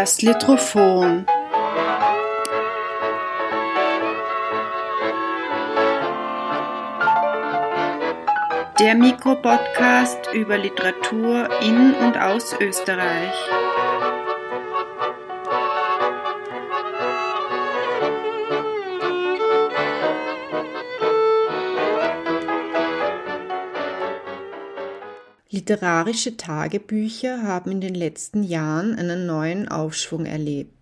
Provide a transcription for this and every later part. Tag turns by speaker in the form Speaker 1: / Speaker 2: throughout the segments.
Speaker 1: Das Litrophon. Der Mikropodcast über Literatur in und aus Österreich. Literarische Tagebücher haben in den letzten Jahren einen neuen Aufschwung erlebt.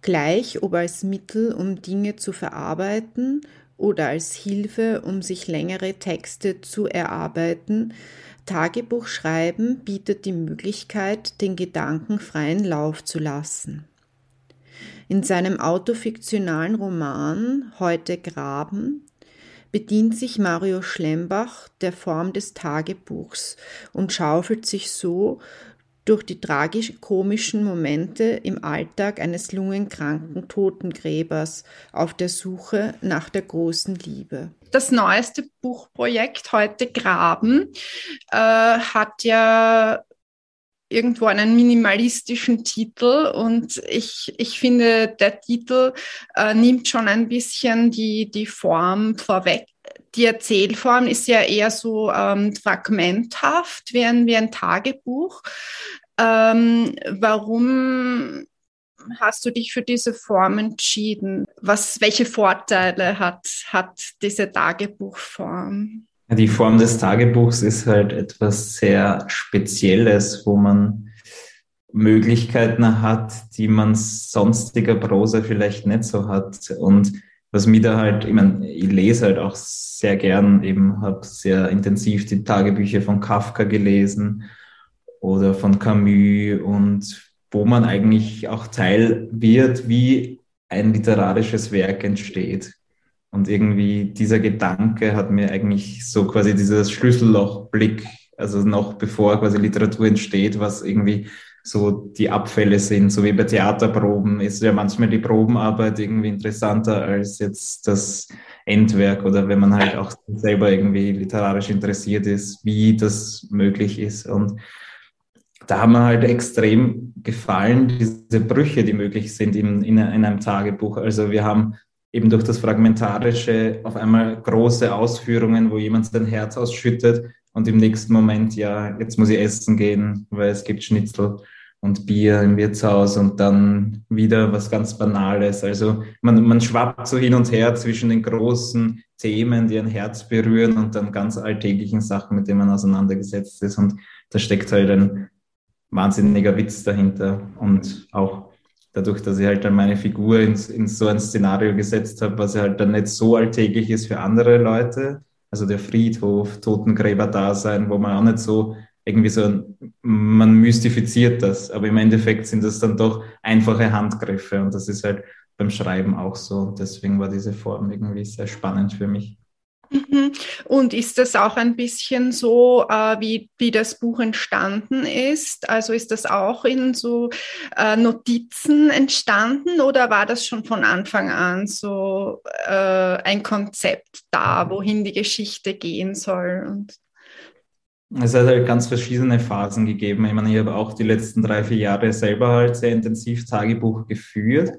Speaker 1: Gleich ob als Mittel, um Dinge zu verarbeiten oder als Hilfe, um sich längere Texte zu erarbeiten, Tagebuchschreiben bietet die Möglichkeit, den Gedanken freien Lauf zu lassen. In seinem autofiktionalen Roman Heute Graben bedient sich Mario Schlembach der Form des Tagebuchs und schaufelt sich so durch die tragisch-komischen Momente im Alltag eines lungenkranken Totengräbers auf der Suche nach der großen Liebe.
Speaker 2: Das neueste Buchprojekt heute Graben äh, hat ja irgendwo einen minimalistischen Titel und ich, ich finde, der Titel äh, nimmt schon ein bisschen die, die Form vorweg. Die Erzählform ist ja eher so ähm, fragmenthaft, wie ein, wie ein Tagebuch. Ähm, warum hast du dich für diese Form entschieden? Was, welche Vorteile hat, hat diese Tagebuchform?
Speaker 3: Die Form des Tagebuchs ist halt etwas sehr Spezielles, wo man Möglichkeiten hat, die man sonstiger Prosa vielleicht nicht so hat. Und was mir da halt, ich meine, ich lese halt auch sehr gern, eben habe sehr intensiv die Tagebücher von Kafka gelesen oder von Camus und wo man eigentlich auch Teil wird, wie ein literarisches Werk entsteht. Und irgendwie dieser Gedanke hat mir eigentlich so quasi dieses Schlüssellochblick, also noch bevor quasi Literatur entsteht, was irgendwie so die Abfälle sind, so wie bei Theaterproben ist ja manchmal die Probenarbeit irgendwie interessanter als jetzt das Endwerk oder wenn man halt auch selber irgendwie literarisch interessiert ist, wie das möglich ist. Und da haben mir halt extrem gefallen, diese Brüche, die möglich sind in, in, in einem Tagebuch. Also wir haben eben durch das Fragmentarische auf einmal große Ausführungen, wo jemand sein Herz ausschüttet und im nächsten Moment, ja, jetzt muss ich essen gehen, weil es gibt Schnitzel und Bier im Wirtshaus und dann wieder was ganz Banales. Also man, man schwappt so hin und her zwischen den großen Themen, die ein Herz berühren und dann ganz alltäglichen Sachen, mit denen man auseinandergesetzt ist. Und da steckt halt ein wahnsinniger Witz dahinter und auch dadurch, dass ich halt dann meine Figur in, in so ein Szenario gesetzt habe, was halt dann nicht so alltäglich ist für andere Leute. Also der Friedhof, Totengräber-Dasein, wo man auch nicht so irgendwie so, man mystifiziert das, aber im Endeffekt sind das dann doch einfache Handgriffe und das ist halt beim Schreiben auch so. Deswegen war diese Form irgendwie sehr spannend für mich.
Speaker 2: Mhm. Und ist das auch ein bisschen so, äh, wie, wie das Buch entstanden ist? Also ist das auch in so äh, Notizen entstanden oder war das schon von Anfang an so äh, ein Konzept da, wohin die Geschichte gehen soll? Und
Speaker 3: es hat halt ganz verschiedene Phasen gegeben. Ich meine, ich habe auch die letzten drei, vier Jahre selber halt sehr intensiv Tagebuch geführt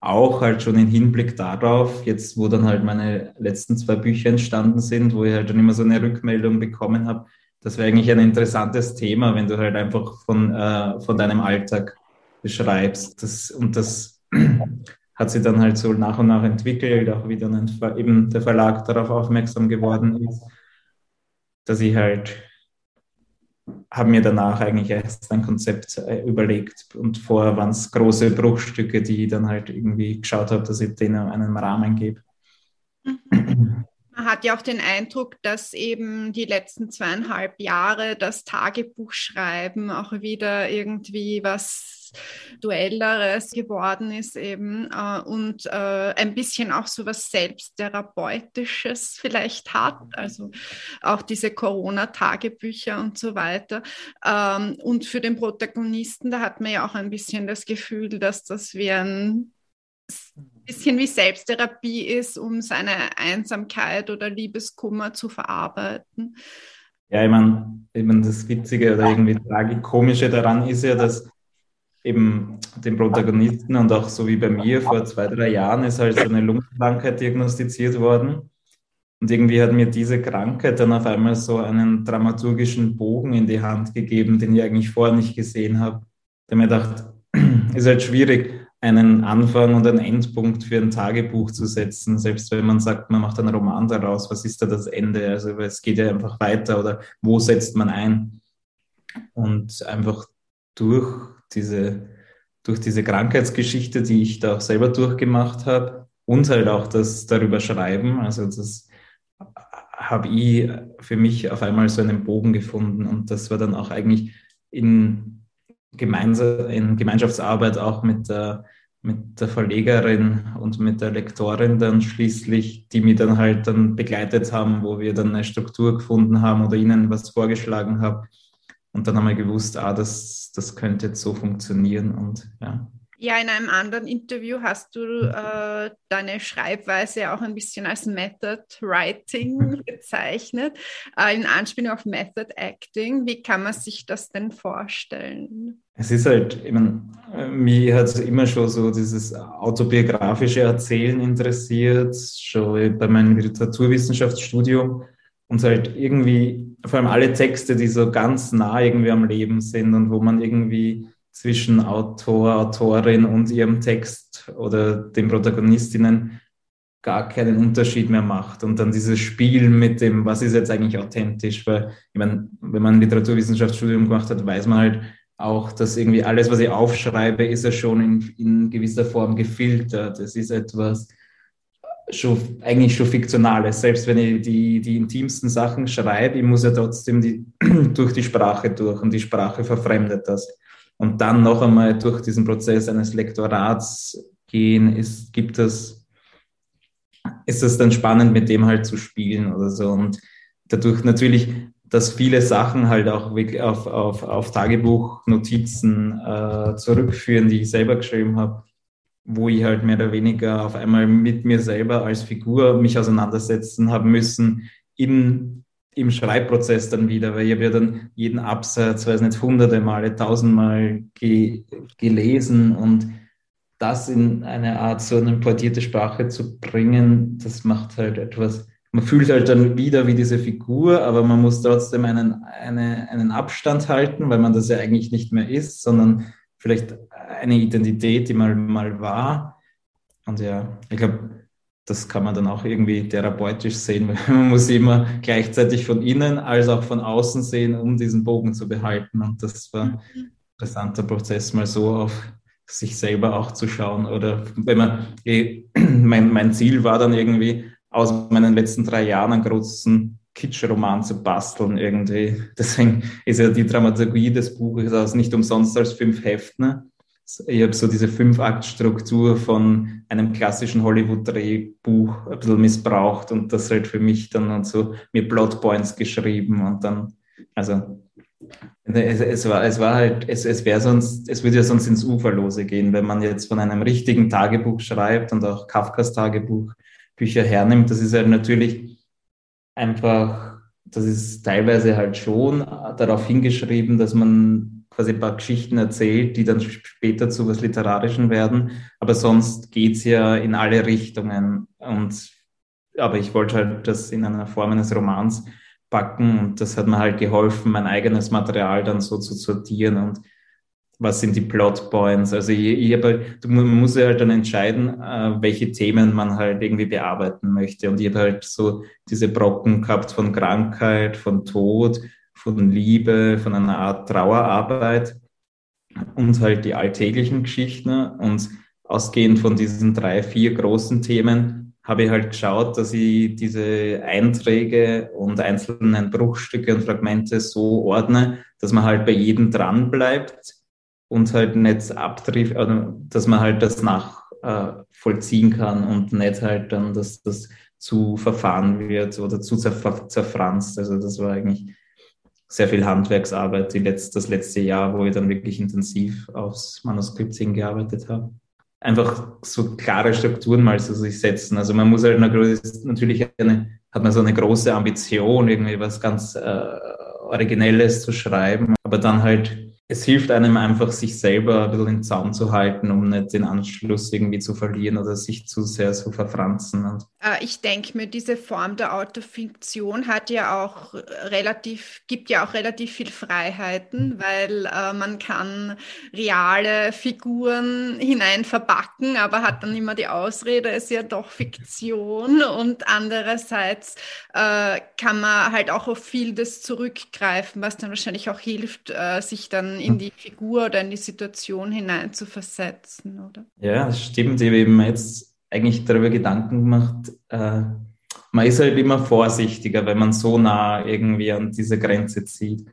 Speaker 3: auch halt schon im Hinblick darauf, jetzt wo dann halt meine letzten zwei Bücher entstanden sind, wo ich halt dann immer so eine Rückmeldung bekommen habe, das wäre eigentlich ein interessantes Thema, wenn du halt einfach von, äh, von deinem Alltag beschreibst. Das, und das hat sich dann halt so nach und nach entwickelt, auch wie dann eben der Verlag darauf aufmerksam geworden ist, dass ich halt habe mir danach eigentlich erst ein Konzept äh, überlegt und vorher waren es große Bruchstücke, die ich dann halt irgendwie geschaut habe, dass ich denen einen Rahmen gebe.
Speaker 2: Man hat ja auch den Eindruck, dass eben die letzten zweieinhalb Jahre das Tagebuchschreiben auch wieder irgendwie was Duelleres geworden ist eben äh, und äh, ein bisschen auch so was Selbsttherapeutisches vielleicht hat, also auch diese Corona-Tagebücher und so weiter. Ähm, und für den Protagonisten, da hat man ja auch ein bisschen das Gefühl, dass das wie ein bisschen wie Selbsttherapie ist, um seine Einsamkeit oder Liebeskummer zu verarbeiten.
Speaker 3: Ja, ich meine, ich mein, das Witzige oder irgendwie Tragikomische daran ist ja, dass eben den Protagonisten und auch so wie bei mir vor zwei, drei Jahren ist halt so eine Lungenkrankheit diagnostiziert worden. Und irgendwie hat mir diese Krankheit dann auf einmal so einen dramaturgischen Bogen in die Hand gegeben, den ich eigentlich vorher nicht gesehen habe. Der mir gedacht, ist halt schwierig, einen Anfang und einen Endpunkt für ein Tagebuch zu setzen, selbst wenn man sagt, man macht einen Roman daraus, was ist da das Ende? Also es geht ja einfach weiter oder wo setzt man ein? Und einfach durch diese, durch diese Krankheitsgeschichte, die ich da auch selber durchgemacht habe und halt auch das darüber schreiben, also das habe ich für mich auf einmal so einen Bogen gefunden und das war dann auch eigentlich in, Gemeinsa in Gemeinschaftsarbeit auch mit der, mit der Verlegerin und mit der Lektorin dann schließlich, die mich dann halt dann begleitet haben, wo wir dann eine Struktur gefunden haben oder ihnen was vorgeschlagen haben. Und dann haben wir gewusst, ah, das, das könnte jetzt so funktionieren und ja.
Speaker 2: Ja, in einem anderen Interview hast du äh, deine Schreibweise auch ein bisschen als Method Writing bezeichnet, äh, in Anspielung auf Method Acting. Wie kann man sich das denn vorstellen?
Speaker 3: Es ist halt, ich meine, mich hat immer schon so dieses autobiografische Erzählen interessiert, schon bei meinem Literaturwissenschaftsstudium und halt irgendwie, vor allem alle Texte, die so ganz nah irgendwie am Leben sind und wo man irgendwie zwischen Autor, Autorin und ihrem Text oder den Protagonistinnen gar keinen Unterschied mehr macht. Und dann dieses Spiel mit dem, was ist jetzt eigentlich authentisch, weil ich meine, wenn man ein Literaturwissenschaftsstudium gemacht hat, weiß man halt auch, dass irgendwie alles, was ich aufschreibe, ist ja schon in, in gewisser Form gefiltert. Es ist etwas schon, eigentlich schon Fiktionales. Selbst wenn ich die, die intimsten Sachen schreibe, ich muss ja trotzdem die, durch die Sprache durch und die Sprache verfremdet das und dann noch einmal durch diesen Prozess eines Lektorats gehen, ist, gibt es, ist es dann spannend, mit dem halt zu spielen oder so. Und dadurch natürlich, dass viele Sachen halt auch wirklich auf, auf, auf Tagebuchnotizen äh, zurückführen, die ich selber geschrieben habe, wo ich halt mehr oder weniger auf einmal mit mir selber als Figur mich auseinandersetzen habe müssen in im Schreibprozess dann wieder, weil ich habe ja dann jeden Absatz, weiß nicht, hunderte Male, tausendmal ge gelesen und das in eine Art so eine portierte Sprache zu bringen, das macht halt etwas, man fühlt halt dann wieder wie diese Figur, aber man muss trotzdem einen, eine, einen Abstand halten, weil man das ja eigentlich nicht mehr ist, sondern vielleicht eine Identität, die mal, mal war. Und ja, ich glaube, das kann man dann auch irgendwie therapeutisch sehen, weil man muss immer gleichzeitig von innen als auch von außen sehen, um diesen Bogen zu behalten. Und das war ein mhm. interessanter Prozess, mal so auf sich selber auch zu schauen. Oder wenn man, eh, mein, mein Ziel war dann irgendwie, aus meinen letzten drei Jahren einen großen Kitsch-Roman zu basteln irgendwie. Deswegen ist ja die Dramaturgie des Buches aus nicht umsonst als fünf Heften. Ne? ich habe so diese Fünf-Akt-Struktur von einem klassischen Hollywood-Drehbuch ein bisschen missbraucht und das halt für mich dann und so mir Plotpoints geschrieben und dann, also es, es war, es war halt, es, es wäre sonst, es würde ja sonst ins Uferlose gehen, wenn man jetzt von einem richtigen Tagebuch schreibt und auch Kafkas Tagebuch Bücher hernimmt. Das ist halt natürlich einfach, das ist teilweise halt schon darauf hingeschrieben, dass man quasi ein paar Geschichten erzählt, die dann später zu was Literarischen werden. Aber sonst geht's ja in alle Richtungen. Und aber ich wollte halt das in einer Form eines Romans packen und das hat mir halt geholfen, mein eigenes Material dann so zu sortieren und was sind die Plotpoints. Also ich, ich habe, man muss ja halt dann entscheiden, äh, welche Themen man halt irgendwie bearbeiten möchte. Und ich habe halt so diese Brocken gehabt von Krankheit, von Tod, von Liebe, von einer Art Trauerarbeit und halt die alltäglichen Geschichten. Und ausgehend von diesen drei, vier großen Themen habe ich halt geschaut, dass ich diese Einträge und einzelnen Bruchstücke und Fragmente so ordne, dass man halt bei jedem dran bleibt und halt nicht abtrifft, dass man halt das nachvollziehen äh, kann und nicht halt dann, dass das zu verfahren wird oder zu zerfranst. Also das war eigentlich sehr viel Handwerksarbeit die letzt, das letzte Jahr, wo ich dann wirklich intensiv aufs Manuskript hingearbeitet habe. Einfach so klare Strukturen mal zu sich setzen. Also man muss halt natürlich eine, hat man so eine große Ambition, irgendwie was ganz äh, Originelles zu schreiben, aber dann halt es hilft einem einfach, sich selber ein bisschen in Zaum zu halten, um nicht den Anschluss irgendwie zu verlieren oder sich zu sehr zu verfranzen.
Speaker 2: Äh, ich denke mir, diese Form der Autofiktion hat ja auch relativ, gibt ja auch relativ viel Freiheiten, weil äh, man kann reale Figuren hinein verbacken, aber hat dann immer die Ausrede, es ist ja doch Fiktion und andererseits äh, kann man halt auch auf viel das zurückgreifen, was dann wahrscheinlich auch hilft, äh, sich dann in die Figur oder in die Situation hinein zu versetzen, oder?
Speaker 3: Ja, das stimmt. Ich habe eben jetzt eigentlich darüber Gedanken gemacht, äh, man ist halt immer vorsichtiger, wenn man so nah irgendwie an diese Grenze zieht.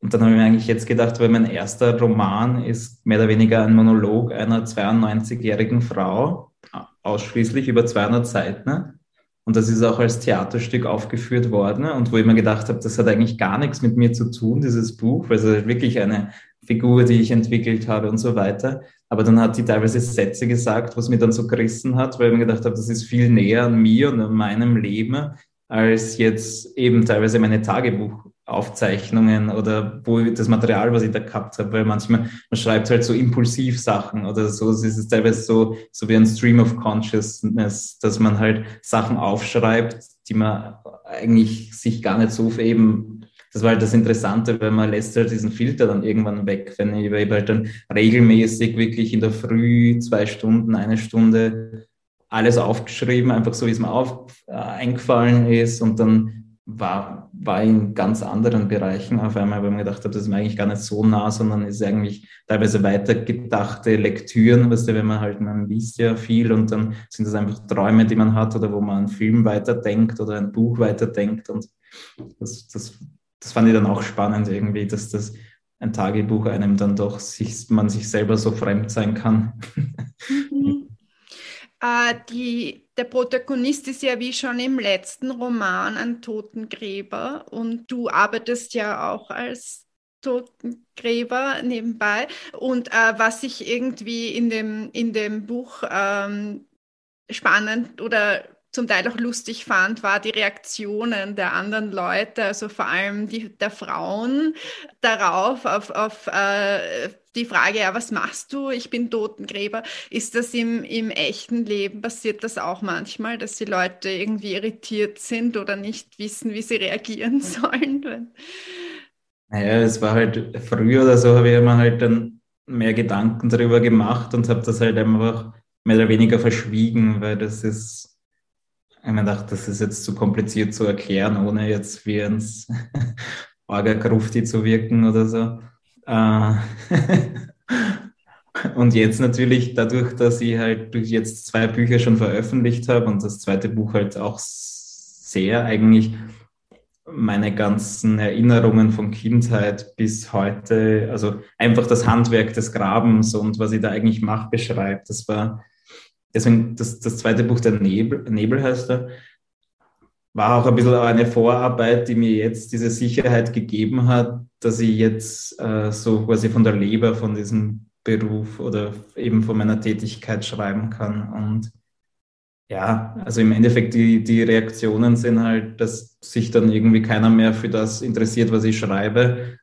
Speaker 3: Und dann habe ich mir eigentlich jetzt gedacht, weil mein erster Roman ist mehr oder weniger ein Monolog einer 92-jährigen Frau, ausschließlich über 200 Seiten. Und das ist auch als Theaterstück aufgeführt worden. Und wo ich mir gedacht habe, das hat eigentlich gar nichts mit mir zu tun, dieses Buch, weil es ist wirklich eine Figur, die ich entwickelt habe und so weiter. Aber dann hat die teilweise Sätze gesagt, was mir dann so gerissen hat, weil ich mir gedacht habe, das ist viel näher an mir und an meinem Leben als jetzt eben teilweise meine Tagebuchaufzeichnungen oder wo das Material, was ich da gehabt habe, weil manchmal, man schreibt halt so impulsiv Sachen oder so, es ist teilweise so, so wie ein Stream of Consciousness, dass man halt Sachen aufschreibt, die man eigentlich sich gar nicht so eben das war halt das Interessante, weil man lässt halt diesen Filter dann irgendwann weg. Wenn ich, ich halt dann regelmäßig wirklich in der Früh zwei Stunden, eine Stunde alles aufgeschrieben, einfach so, wie es mir auf, äh, eingefallen ist und dann war, war in ganz anderen Bereichen auf einmal, weil man gedacht habe, das ist mir eigentlich gar nicht so nah, sondern ist eigentlich teilweise weitergedachte Lektüren, weißt du, wenn man halt, man liest ja viel und dann sind das einfach Träume, die man hat oder wo man einen Film weiterdenkt oder ein Buch weiterdenkt und das, das, das fand ich dann auch spannend irgendwie, dass das ein Tagebuch einem dann doch sich, man sich selber so fremd sein kann.
Speaker 2: Mhm. Äh, die, der Protagonist ist ja wie schon im letzten Roman ein Totengräber und du arbeitest ja auch als Totengräber nebenbei. Und äh, was ich irgendwie in dem, in dem Buch ähm, spannend oder zum Teil auch lustig fand, war die Reaktionen der anderen Leute, also vor allem die, der Frauen darauf, auf, auf äh, die Frage, ja, was machst du? Ich bin Totengräber. Ist das im, im echten Leben, passiert das auch manchmal, dass die Leute irgendwie irritiert sind oder nicht wissen, wie sie reagieren sollen?
Speaker 3: Naja, es war halt früher oder so, habe ich mir halt dann mehr Gedanken darüber gemacht und habe das halt einfach mehr oder weniger verschwiegen, weil das ist ich mir gedacht, das ist jetzt zu kompliziert zu erklären, ohne jetzt wie ins Orga-Grufti zu wirken oder so. Äh, und jetzt natürlich dadurch, dass ich halt jetzt zwei Bücher schon veröffentlicht habe und das zweite Buch halt auch sehr eigentlich meine ganzen Erinnerungen von Kindheit bis heute, also einfach das Handwerk des Grabens und was ich da eigentlich mache, beschreibt. Das war deswegen das, das zweite Buch, der Nebel, Nebel heißt er, war auch ein bisschen eine Vorarbeit, die mir jetzt diese Sicherheit gegeben hat, dass ich jetzt äh, so quasi von der Leber von diesem Beruf oder eben von meiner Tätigkeit schreiben kann. Und ja, also im Endeffekt die, die Reaktionen sind halt, dass sich dann irgendwie keiner mehr für das interessiert, was ich schreibe,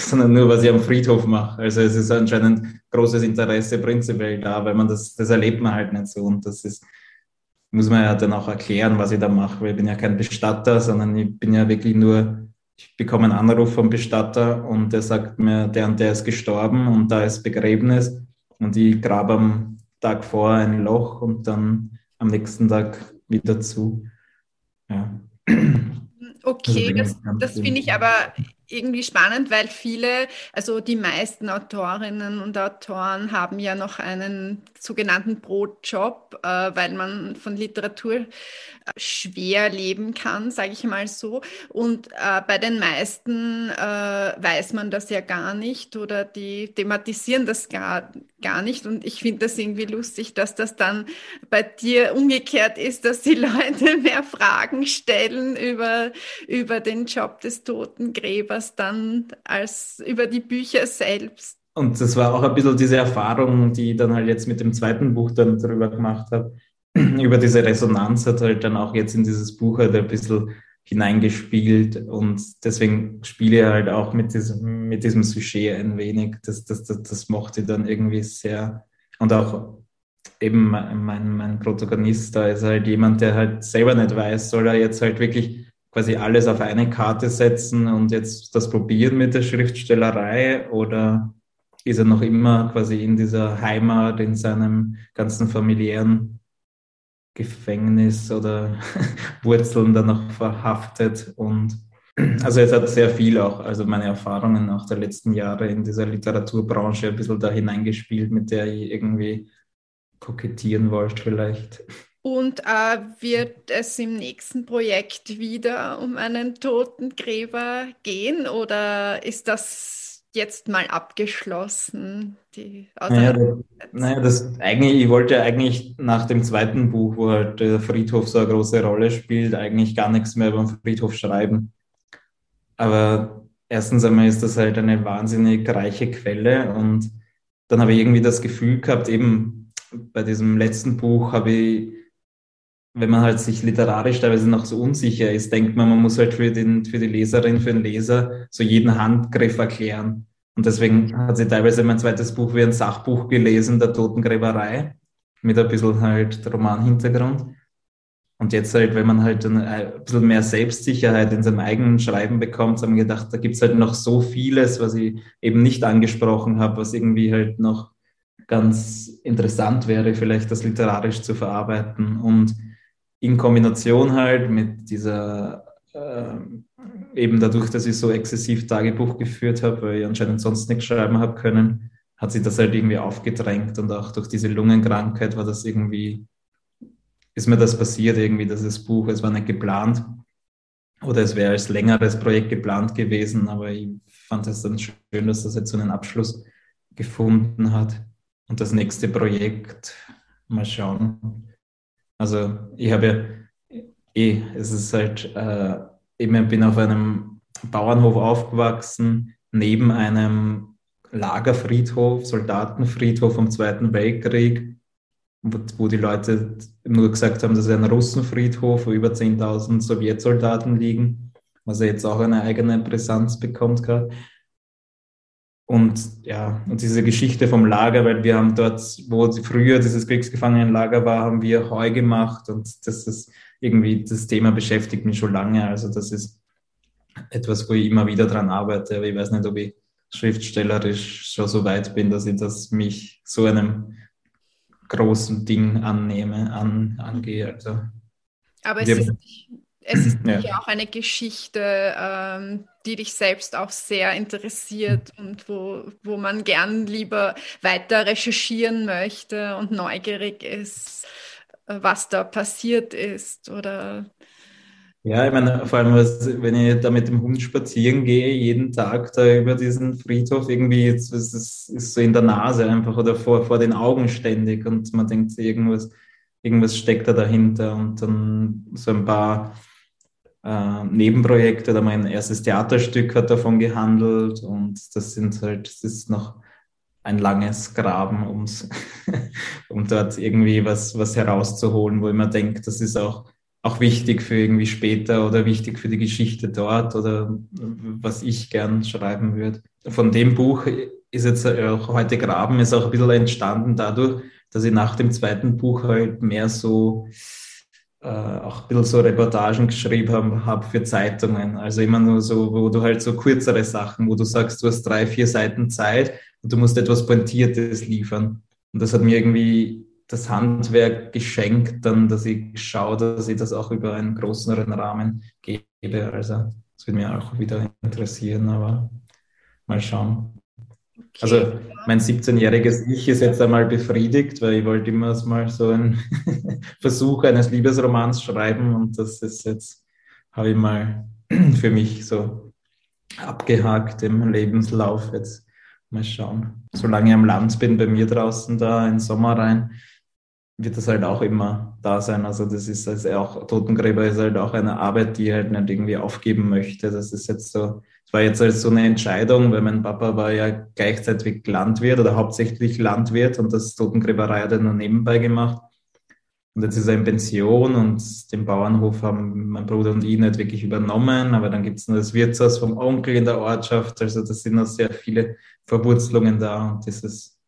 Speaker 3: sondern nur, was ich am Friedhof mache. Also es ist anscheinend großes Interesse prinzipiell da, weil man das, das erlebt man halt nicht so. Und das ist, muss man ja dann auch erklären, was ich da mache, weil ich bin ja kein Bestatter, sondern ich bin ja wirklich nur, ich bekomme einen Anruf vom Bestatter und der sagt mir, der und der ist gestorben und da ist Begräbnis und ich grabe am Tag vor ein Loch und dann am nächsten Tag wieder zu. Ja.
Speaker 2: Okay, also das, das finde ich aber irgendwie spannend, weil viele, also die meisten Autorinnen und Autoren haben ja noch einen sogenannten Brotjob, äh, weil man von Literatur äh, schwer leben kann, sage ich mal so. Und äh, bei den meisten äh, weiß man das ja gar nicht oder die thematisieren das gar, gar nicht. Und ich finde das irgendwie lustig, dass das dann bei dir umgekehrt ist, dass die Leute mehr Fragen stellen über, über den Job des Totengräbers dann als über die Bücher selbst.
Speaker 3: Und das war auch ein bisschen diese Erfahrung, die ich dann halt jetzt mit dem zweiten Buch dann darüber gemacht habe. über diese Resonanz hat halt dann auch jetzt in dieses Buch halt ein bisschen hineingespielt und deswegen spiele ich halt auch mit diesem, mit diesem Sujet ein wenig. Das, das, das, das mochte ich dann irgendwie sehr. Und auch eben mein, mein Protagonist da ist halt jemand, der halt selber nicht weiß, soll er jetzt halt wirklich quasi alles auf eine Karte setzen und jetzt das probieren mit der Schriftstellerei oder ist er noch immer quasi in dieser Heimat, in seinem ganzen familiären Gefängnis oder Wurzeln da noch verhaftet. Und also es hat sehr viel auch, also meine Erfahrungen auch der letzten Jahre in dieser Literaturbranche ein bisschen da hineingespielt, mit der ich irgendwie kokettieren wollte vielleicht.
Speaker 2: Und äh, wird es im nächsten Projekt wieder um einen Totengräber gehen oder ist das jetzt mal abgeschlossen? Die
Speaker 3: naja, naja, das eigentlich, ich wollte eigentlich nach dem zweiten Buch, wo halt der Friedhof so eine große Rolle spielt, eigentlich gar nichts mehr über den Friedhof schreiben. Aber erstens einmal ist das halt eine wahnsinnig reiche Quelle und dann habe ich irgendwie das Gefühl gehabt, eben bei diesem letzten Buch habe ich, wenn man halt sich literarisch teilweise noch so unsicher ist, denkt man, man muss halt für, den, für die Leserin, für den Leser so jeden Handgriff erklären. Und deswegen hat sie teilweise mein zweites Buch wie ein Sachbuch gelesen, der Totengräberei, mit ein bisschen halt Romanhintergrund. Und jetzt halt, wenn man halt ein bisschen mehr Selbstsicherheit in seinem eigenen Schreiben bekommt, haben wir gedacht, da gibt's halt noch so vieles, was ich eben nicht angesprochen habe, was irgendwie halt noch ganz interessant wäre, vielleicht das literarisch zu verarbeiten. Und in Kombination halt mit dieser äh, eben dadurch, dass ich so exzessiv Tagebuch geführt habe, weil ich anscheinend sonst nichts schreiben habe können, hat sich das halt irgendwie aufgedrängt und auch durch diese Lungenkrankheit war das irgendwie, ist mir das passiert irgendwie, dass das Buch, es war nicht geplant oder es wäre als längeres Projekt geplant gewesen, aber ich fand es dann schön, dass das jetzt so einen Abschluss gefunden hat. Und das nächste Projekt, mal schauen. Also ich habe ja eh, es ist halt äh, eben bin auf einem Bauernhof aufgewachsen, neben einem Lagerfriedhof, Soldatenfriedhof vom Zweiten Weltkrieg, wo, die Leute nur gesagt haben, das ist ein Russenfriedhof, wo über 10.000 Sowjetsoldaten liegen, was er jetzt auch eine eigene Brisanz bekommt gerade. Und ja, und diese Geschichte vom Lager, weil wir haben dort, wo früher dieses Kriegsgefangenenlager war, haben wir Heu gemacht und das ist irgendwie, das Thema beschäftigt mich schon lange. Also das ist etwas, wo ich immer wieder dran arbeite, aber ich weiß nicht, ob ich schriftstellerisch schon so weit bin, dass ich das mich so einem großen Ding annehme, an, angehe. Also,
Speaker 2: aber es ist, es ist ja. auch eine Geschichte, ähm, die dich selbst auch sehr interessiert und wo, wo man gern lieber weiter recherchieren möchte und neugierig ist, äh, was da passiert ist oder
Speaker 3: ja, ich meine, vor allem, wenn ich da mit dem Hund spazieren gehe, jeden Tag da über diesen Friedhof, irgendwie ist es ist so in der Nase einfach oder vor, vor den Augen ständig und man denkt, irgendwas, irgendwas steckt da dahinter und dann so ein paar äh, Nebenprojekte oder mein erstes Theaterstück hat davon gehandelt und das sind halt, das ist noch ein langes Graben, ums, um dort irgendwie was, was herauszuholen, wo ich mir denke, das ist auch, auch wichtig für irgendwie später oder wichtig für die Geschichte dort oder was ich gern schreiben würde. Von dem Buch ist jetzt auch heute Graben ist auch ein bisschen entstanden dadurch, dass ich nach dem zweiten Buch halt mehr so äh, auch ein bisschen so Reportagen geschrieben habe hab für Zeitungen. Also immer nur so, wo du halt so kürzere Sachen, wo du sagst, du hast drei, vier Seiten Zeit und du musst etwas Pointiertes liefern. Und das hat mir irgendwie das Handwerk geschenkt, dann, dass ich schaue, dass ich das auch über einen größeren Rahmen gebe. Also das würde mich auch wieder interessieren, aber mal schauen. Okay. Also mein 17-jähriges Ich ist jetzt einmal befriedigt, weil ich wollte immer mal so einen Versuch eines Liebesromans schreiben und das ist jetzt, habe ich mal für mich so abgehakt im Lebenslauf. Jetzt mal schauen. Solange ich am Land bin, bei mir draußen da in Sommer rein, wird das halt auch immer da sein. Also das ist also auch, Totengräber ist halt auch eine Arbeit, die ich halt nicht irgendwie aufgeben möchte. Das ist jetzt so, es war jetzt halt so eine Entscheidung, weil mein Papa war ja gleichzeitig Landwirt oder hauptsächlich Landwirt und das Totengräberei hat er nur nebenbei gemacht. Und jetzt ist er in Pension und den Bauernhof haben mein Bruder und ich nicht wirklich übernommen, aber dann gibt es noch das Wirtshaus vom Onkel in der Ortschaft. Also das sind noch sehr viele Verwurzelungen da und dieses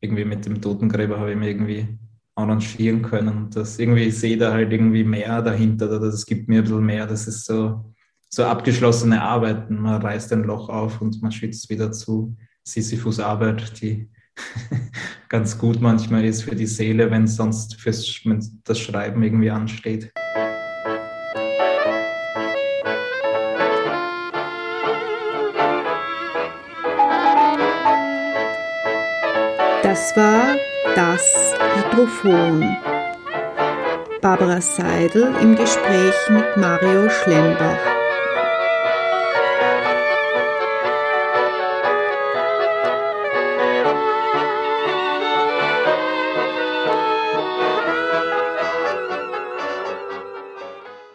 Speaker 3: irgendwie mit dem Totengräber habe ich mir irgendwie arrangieren können. Und das irgendwie sehe da halt irgendwie mehr dahinter oder das gibt mir ein bisschen mehr. Das ist so, so abgeschlossene Arbeiten. Man reißt ein Loch auf und man schützt wieder zu. Sisyphus-Arbeit, die ganz gut manchmal ist für die Seele, wenn sonst fürs, wenn das Schreiben irgendwie ansteht.
Speaker 2: Das war das Hydrophon. Barbara Seidel im Gespräch mit Mario Schlembach.